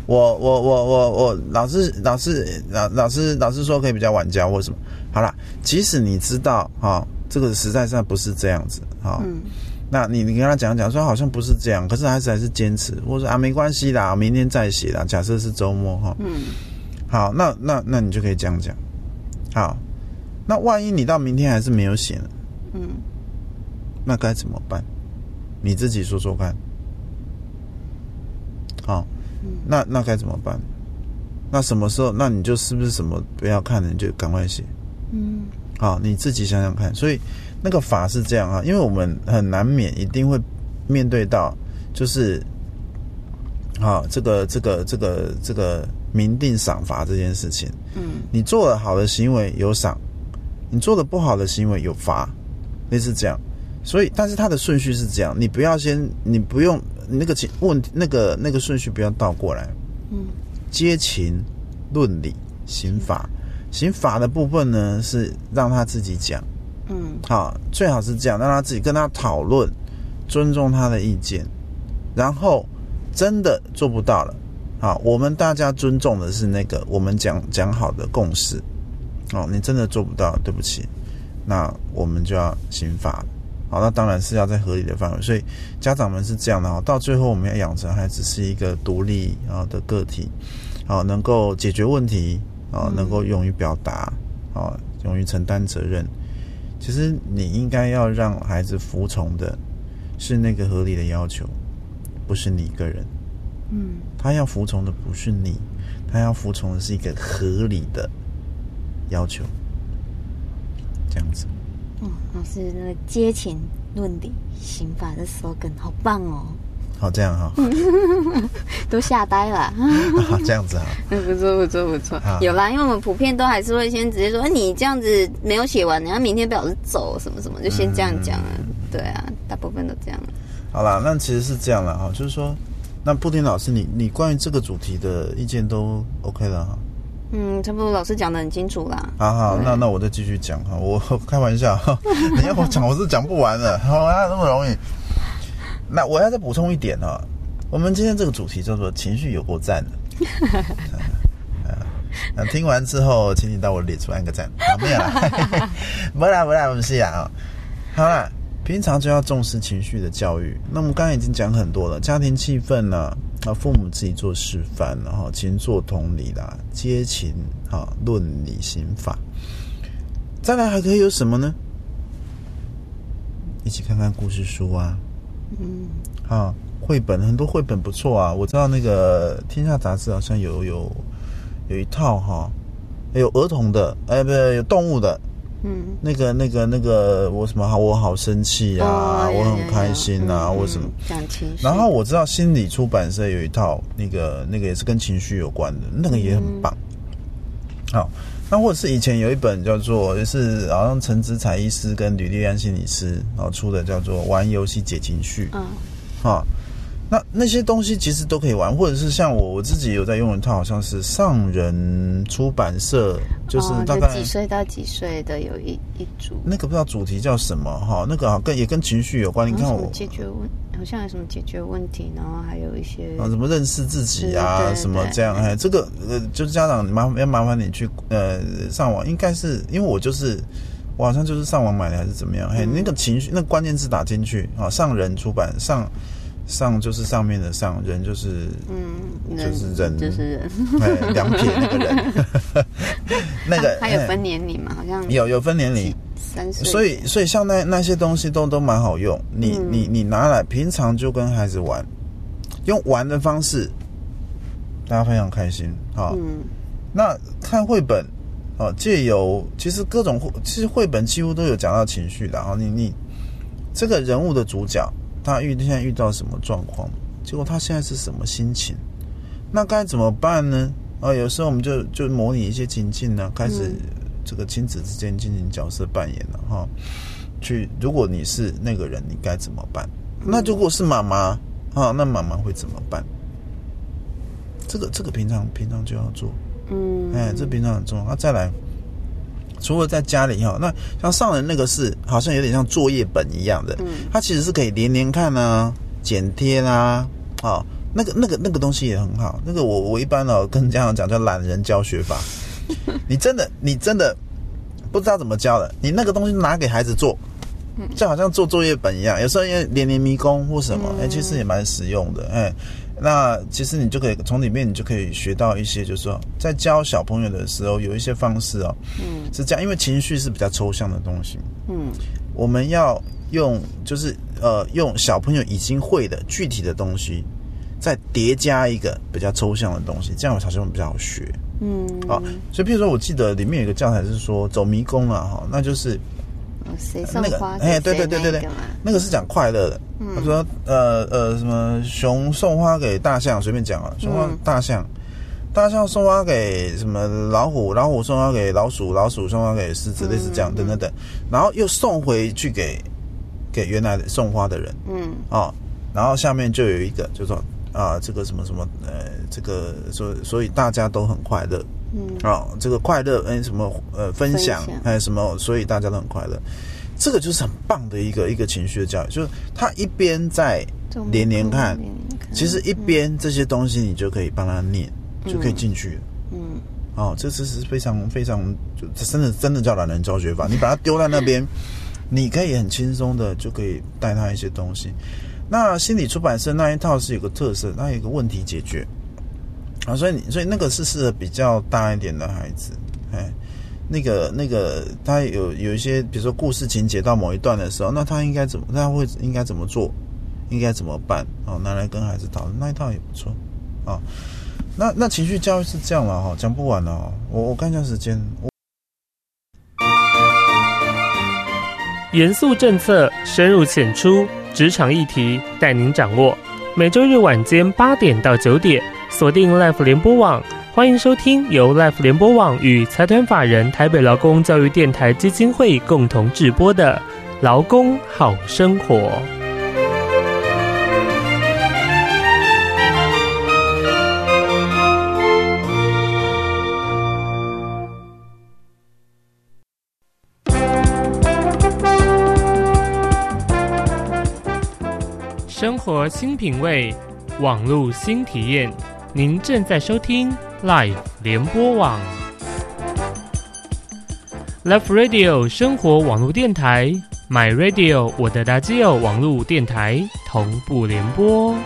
我我我我我老师老师老老师老师说可以比较晚交或什么，好啦，即使你知道哈、这个实在上不是这样子哈、嗯。那你你跟他讲讲说好像不是这样，可是孩子还是坚持，或者说啊没关系啦，明天再写啦。假设是周末哈、嗯好，那那那你就可以这样讲，好，那万一你到明天还是没有写呢，嗯那该怎么办？你自己说说看。好，那那该怎么办？那什么时候？那你就是不是什么不要看了，你就赶快写？嗯好，你自己想想看。所以那个法是这样啊，因为我们很难免一定会面对到，就是，好这个这个这个这个明定赏罚这件事情。嗯你做了好的行为有赏，你做的不好的行为有罚，类似这样。所以，但是它的顺序是这样，你不要先，你不用那个情问那个那个顺序不要倒过来，嗯接情、论理、刑法。刑法的部分呢是让他自己讲，嗯好，最好是这样，让他自己跟他讨论，尊重他的意见，然后真的做不到了，好，我们大家尊重的是那个我们讲讲好的共识，哦，你真的做不到，对不起，那我们就要刑法了。好，那当然是要在合理的范围，所以家长们是这样的哈。到最后，我们要养成孩子是一个独立啊的个体，好，能够解决问题，啊，能够勇于表达，啊，勇于承担责任。其实你应该要让孩子服从的是那个合理的要求，不是你一个人。嗯他要服从的不是你，他要服从的是一个合理的要求。这样子，哦，老师那个接情论理刑法的 slogan 好棒哦，好，这样哈，都吓呆了。好，这样子啊，嗯，不错不错不错好，有啦，因为我们普遍都还是会先直接说，哎你这样子没有写完，你要明天表示走什么什么，就先这样讲啊。对啊，大部分都这样。好啦，那其实是这样了哈，就是说，那布丁老师，你你关于这个主题的意见都 OK 了哈？嗯，差不多老师讲的很清楚啦。好好，那那我再继续讲哈，我开玩笑，你 要我讲我是讲不完的，好 啊，那么容易。那我要再补充一点哈，我们今天这个主题叫做情绪有够赞的。那 听完之后，请你到我脸书按个赞，好没有啦？不啦不啦，我们是啊。好啦，平常就要重视情绪的教育。那我们刚才已经讲很多了，家庭气氛呢、啊，父母自己做示范，然后勤做同理啦，接情啊，论理刑法。再来还可以有什么呢？一起看看故事书啊，嗯，啊，绘本很多绘本不错啊。我知道那个天下杂志好像有有有一套哈、有儿童的，哎，不有动物的，嗯，那个那个那个我什么好，我好生气啊，哦我很开心啊，我什么。嗯讲情绪，然后我知道心理出版社有一套那个那个也是跟情绪有关的，那个也很棒。好，那或者是以前有一本叫做，就是好像陈子彩医师跟吕丽安心理师然后出的叫做《玩游戏解情绪》嗯啊。那那些东西其实都可以玩，或者是像我我自己有在用一套，好像是上人出版社，就是哦大概、几岁到几岁的有一一组。那个不知道主题叫什么哈，那个好跟也跟情绪有关。你看我解决问，好像有什么解决问题，然后还有一些啊，什么认识自己啊，什么这样？哎，这个呃，就是家长麻要麻烦你去呃上网，应该是因为我就是我好像就是上网买的还是怎么样？嘿，嗯那个情绪那关键字打进去啊，上人出版上上就是上面的上人就是嗯，就是人就是人，哎两撇那个人，那个还有哎。分年龄嘛，好像有有分年龄，三岁，所以所以像那那些东西都都蛮好用，你、嗯。你你拿来平常就跟孩子玩，用玩的方式，大家非常开心。啊。嗯。那看绘本啊，借由其实各种绘其实绘本几乎都有讲到情绪的。啊。你你这个人物的主角，他遇现在遇到什么状况，结果他现在是什么心情，那该怎么办呢？啊，有时候我们就就模拟一些情境呢，开始嗯这个亲子之间进行角色扮演了哈。去，如果你是那个人，你该怎么办？那如果是妈妈啊，那妈妈会怎么办？这个这个平常平常就要做。嗯，哎，这平常很重要。那、再来，除了在家里哈，那像上人那个是好像有点像作业本一样的，嗯它其实是可以连连看啊、剪贴啦、啊，那个那个那个东西也很好。那个我我一般哦跟家长讲叫懒人教学法，你真的你真的不知道怎么教的，你那个东西拿给孩子做。就好像做作业本一样，有时候因为连连迷宫或什么，哎、其实也蛮实用的，哎，那其实你就可以从里面你就可以学到一些，就是说在教小朋友的时候有一些方式哦，嗯。是这样，因为情绪是比较抽象的东西，嗯。我们要用就是呃用小朋友已经会的具体的东西，再叠加一个比较抽象的东西，这样小朋友比较好学。嗯，啊。所以，譬如说我记得里面有一个教材是说走迷宫啊，哈，那就是哦谁送那个花，哎，对对对对对那个嘛，那个是讲快乐的。嗯。他说，呃呃，什么熊送花给大象，随便讲啊，送花嗯。大象，大象送花给什么老虎，老虎送花给老鼠，老鼠送花给狮子，嗯类似这样，等等等，然后又送回去给给原来的送花的人嗯。啊、然后下面就有一个就说啊，这个什么什么呃，这个所所以大家都很快乐，嗯啊、这个快乐哎什么呃分享哎什么，所以大家都很快乐。这个就是很棒的一个一个情绪的教育，就是他一边在连连看，其实一边这些东西你就可以帮他念，就可以进去。嗯哦，这次是非常非常，就真的真的叫懒人教学法。你把它丢在那边，你可以很轻松的就可以带他一些东西。那心理出版社那一套是有个特色，那有一个问题解决啊，所以你所以那个是适合比较大一点的孩子，哎，那个那个他有有一些，比如说故事情节到某一段的时候，那他应该怎么，他会应该怎么做，应该怎么办？哦，拿来跟孩子讨论，那一套也不错啊。那那情绪教育是这样了哈，讲不完了哈。我我看一下时间，我严肃政策，深入浅出，职场议题带您掌握。每周日晚间八点到九点，锁定 life 联播网欢迎收听由 life 联播网与财团法人台北劳工教育电台基金会共同制播的劳工好生活。生活新品味网路新体验。您正在收听 Live 联播网，Love Radio 生活网络电台，My Radio 我的大基友网络电台同步联播。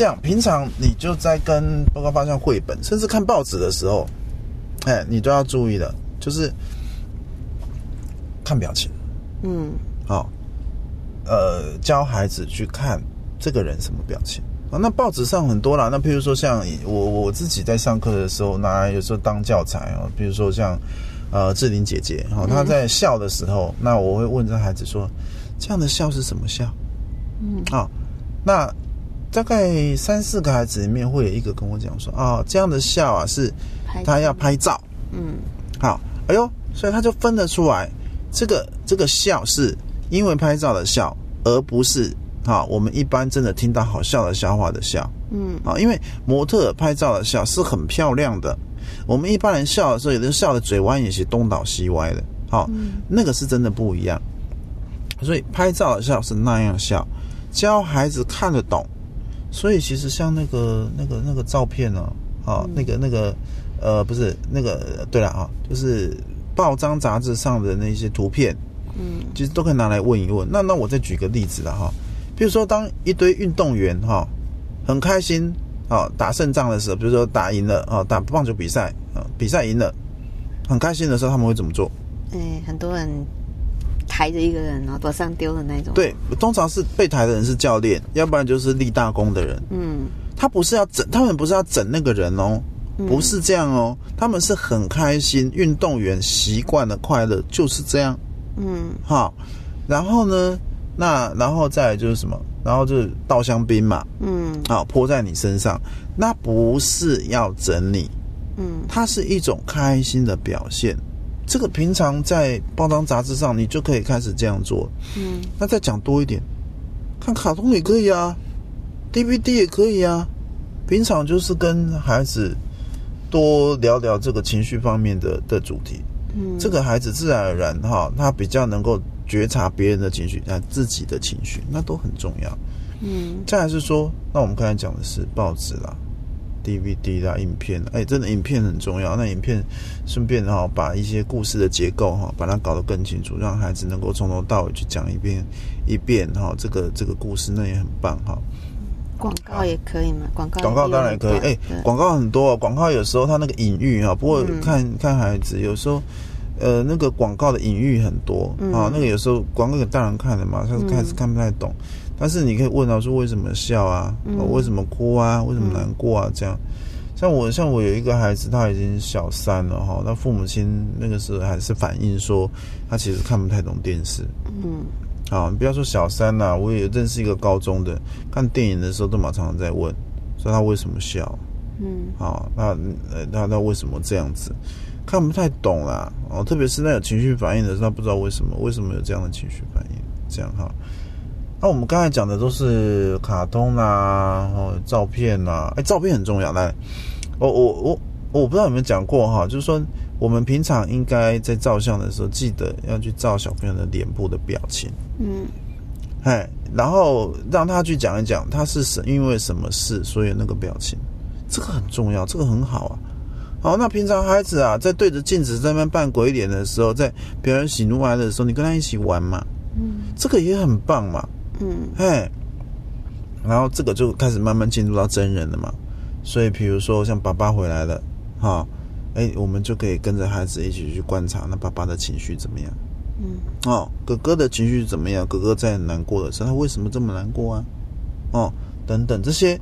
这样，平常你就在跟报告方向绘本，甚至看报纸的时候，哎，你都要注意的，就是看表情，嗯好、呃，教孩子去看这个人什么表情啊。那报纸上很多啦，那譬如说像我我自己在上课的时候拿有时候当教材哦，比如说像呃志玲姐姐哈、哦，她在笑的时候，那我会问这孩子说，这样的笑是什么笑？嗯啊，那大概三四个孩子里面会有一个跟我讲说啊，这样的笑啊是他要拍照，嗯。好，哎呦，所以他就分得出来，这个这个笑是因为拍照的笑，而不是啊我们一般真的听到好笑的笑话的笑。嗯。啊，因为模特拍照的笑是很漂亮的，我们一般人笑的时候，有的人笑的嘴弯也是东倒西歪的，好、那个是真的不一样，所以拍照的笑是那样笑，教孩子看得懂。所以其实像那个那个那个照片呢、啊，那个那个呃，不是那个，对了啊，就是报章杂志上的那些图片，嗯其实都可以拿来问一问。那那我再举个例子了哈，比如说当一堆运动员哈很开心啊打胜仗的时候，比如说打赢了啊打棒球比赛啊比赛赢了，很开心的时候他们会怎么做？哎，很多人抬着一个人，然后往上丢的那种。，对，通常是被抬的人是教练，要不然就是立大功的人。嗯他不是要整，他们不是要整那个人哦，不是这样哦，他们是很开心，运动员习惯的快乐就是这样，嗯好。然后呢，那然后再来就是什么？然后就是倒香槟嘛，嗯好，泼在你身上，那不是要整你，嗯它是一种开心的表现。这个平常在报章杂志上，你就可以开始这样做。嗯那再讲多一点，看卡通也可以啊，DVD 也可以啊。平常就是跟孩子多聊聊这个情绪方面的的主题，嗯，这个孩子自然而然哈，他比较能够觉察别人的情绪，他自己的情绪，那都很重要。嗯再来是说，那我们刚才讲的是报纸啦、DVD 啦、影片，哎，真的影片很重要。那影片顺便哈、把一些故事的结构哈、把它搞得更清楚，让孩子能够从头到尾去讲一遍一遍哈、这个这个故事，那也很棒哈、广告也可以嘛？广告广告当然也可以，哎、对广告很多、哦，广告有时候它那个隐喻哈，不过嗯看、看孩子，有时候呃那个广告的隐喻很多、嗯啊，那个有时候广告给大人看的嘛，他开始看不太懂，但是你可以问他说为什么笑啊，嗯。哦为什么哭啊，为什么难过啊，这样。像我像我有一个孩子，他已经小三了哈，他父母亲那个时候还是反映说他其实看不太懂电视，嗯。好，你不要说小三啦、我也认识一个高中的，看电影的时候都马常常在问，说他为什么笑，嗯。啊，那呃那那为什么这样子，看不太懂啦，哦，特别是那有情绪反应的时候，他不知道为什么，为什么有这样的情绪反应，这样哈。那我们刚才讲的都是卡通啦，哦，照片啦，哎，照片很重要。来，我我我我不知道有没有讲过哈，就是说我们平常应该在照相的时候，记得要去照小朋友的脸部的表情。嗯哎，然后让他去讲一讲他是什因为什么事，所以那个表情，这个很重要，这个很好啊。好，那平常孩子啊，在对着镜子在那边扮鬼脸的时候，在表演喜怒哀乐的时候，你跟他一起玩嘛，嗯这个也很棒嘛，嗯嘿。然后这个就开始慢慢进入到真人了嘛，所以比如说像爸爸回来了，哈，哎，我们就可以跟着孩子一起去观察那爸爸的情绪怎么样。嗯哦，哥哥的情绪怎么样？哥哥在很难过的时候，他为什么这么难过啊？哦，等等，这些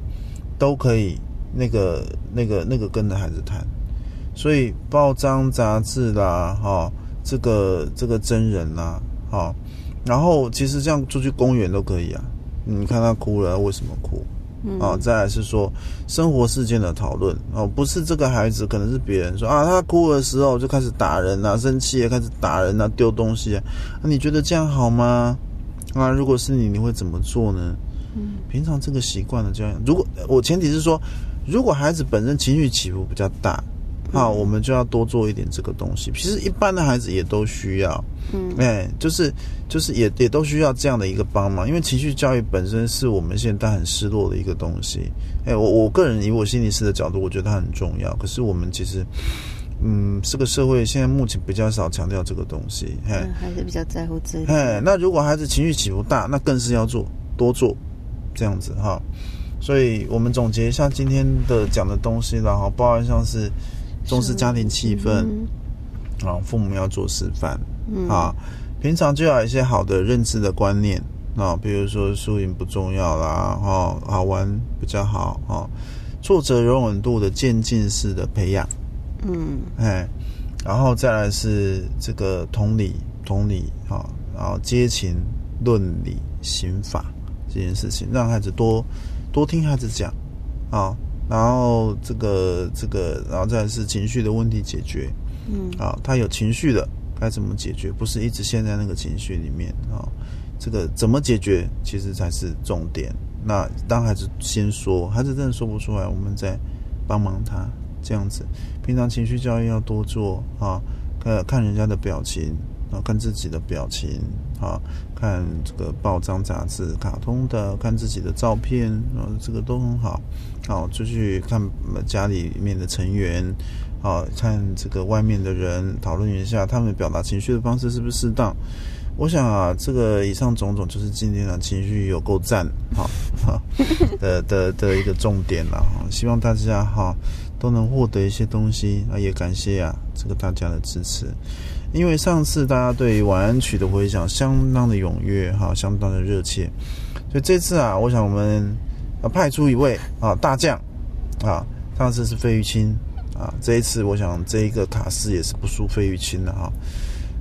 都可以那个那个那个跟着孩子谈，所以报章杂志啦，哈、这个这个真人啦，哈、然后其实这样出去公园都可以啊。你看他哭了，为什么哭？嗯啊，再来是说生活事件的讨论哦，不是这个孩子，可能是别人说啊，他哭的时候就开始打人啊，生气啊，开始打人啊，丢东西啊，啊你觉得这样好吗？啊，如果是你，你会怎么做呢？嗯平常这个习惯的这样，如果我前提是说，如果孩子本身情绪起伏比较大，啊，我们就要多做一点这个东西。其实一般的孩子也都需要，嗯哎，就是就是也也都需要这样的一个帮忙，因为情绪教育本身是我们现在很失落的一个东西。哎，我我个人以我心理师的角度，我觉得它很重要。可是我们其实，嗯，这个社会现在目前比较少强调这个东西。还是比较在乎自己。哎，那如果孩子情绪起伏大，那更是要做多做这样子哈。所以我们总结一下今天的讲的东西啦，哈，包含像是重视家庭气氛嗯啊，父母要做示范。嗯啊，平常就要有一些好的认知的观念啊，比如说输赢不重要啦，哈、好玩比较好哈、挫折容忍度的渐进式的培养，嗯哎，然后再来是这个同理同理啊，然后接情论理刑法这件事情，让孩子多多听孩子讲啊，然后这个这个，然后再是情绪的问题解决，嗯啊，他有情绪的该怎么解决？不是一直陷在那个情绪里面啊。这个怎么解决，其实才是重点。那当孩子先说，孩子真的说不出来，我们再帮忙他这样子。平常情绪教育要多做啊，看看人家的表情啊，看自己的表情啊，看这个报章杂志、卡通的，看自己的照片啊，这个都很好。好，出去看呃家里面的成员，哦，看这个外面的人，讨论一下他们表达情绪的方式是不是适当。我想啊，这个以上种种就是今天的情绪有够赞，哈哈 的的的一个重点了哈。希望大家哈都能获得一些东西啊，也感谢啊这个大家的支持。因为上次大家对于晚安曲的回响相当的踊跃哈，相当的热切，所以这次啊，我想我们要派出一位啊大将啊，上次是费玉清啊，这一次我想这一个卡斯也是不输费玉清的哈。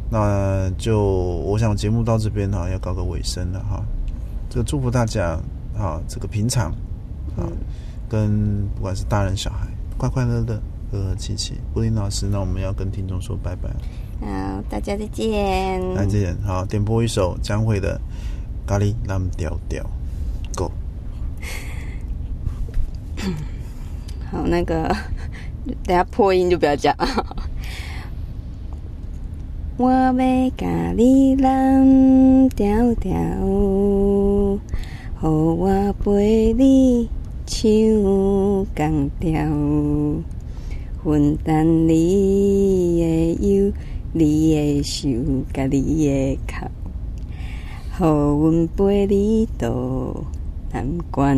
那就我想节目到这边哈，要告个尾声了哈。这个祝福大家啊，这个平常啊，跟不管是大人小孩，快快乐乐，和和气气。布林老师，那我们要跟听众说拜拜，好，大家再见。再见。好，点播一首江蕙的《咖喱蓝调调》好，那个 等下破音就不要讲。我要甲你蓝调调，互我陪你唱港调，分担你的忧、你的愁、甲你的哭，互阮陪你渡难关。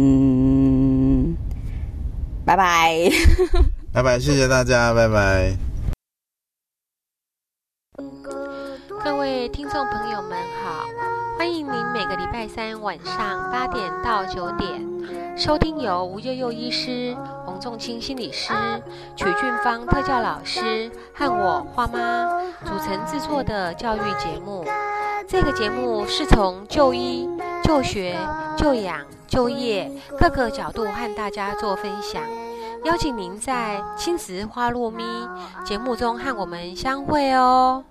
拜拜。拜拜，谢谢大家，拜拜。各位听众朋友们好，欢迎您每个礼拜三晚上八点到九点收听由吴悠悠医师、洪仲清心理师、曲俊芳特教老师和我花妈组成制作的教育节目。这个节目是从就医、就学、就养、就业各个角度和大家做分享。邀请您在青石花落咪节目中和我们相会哦。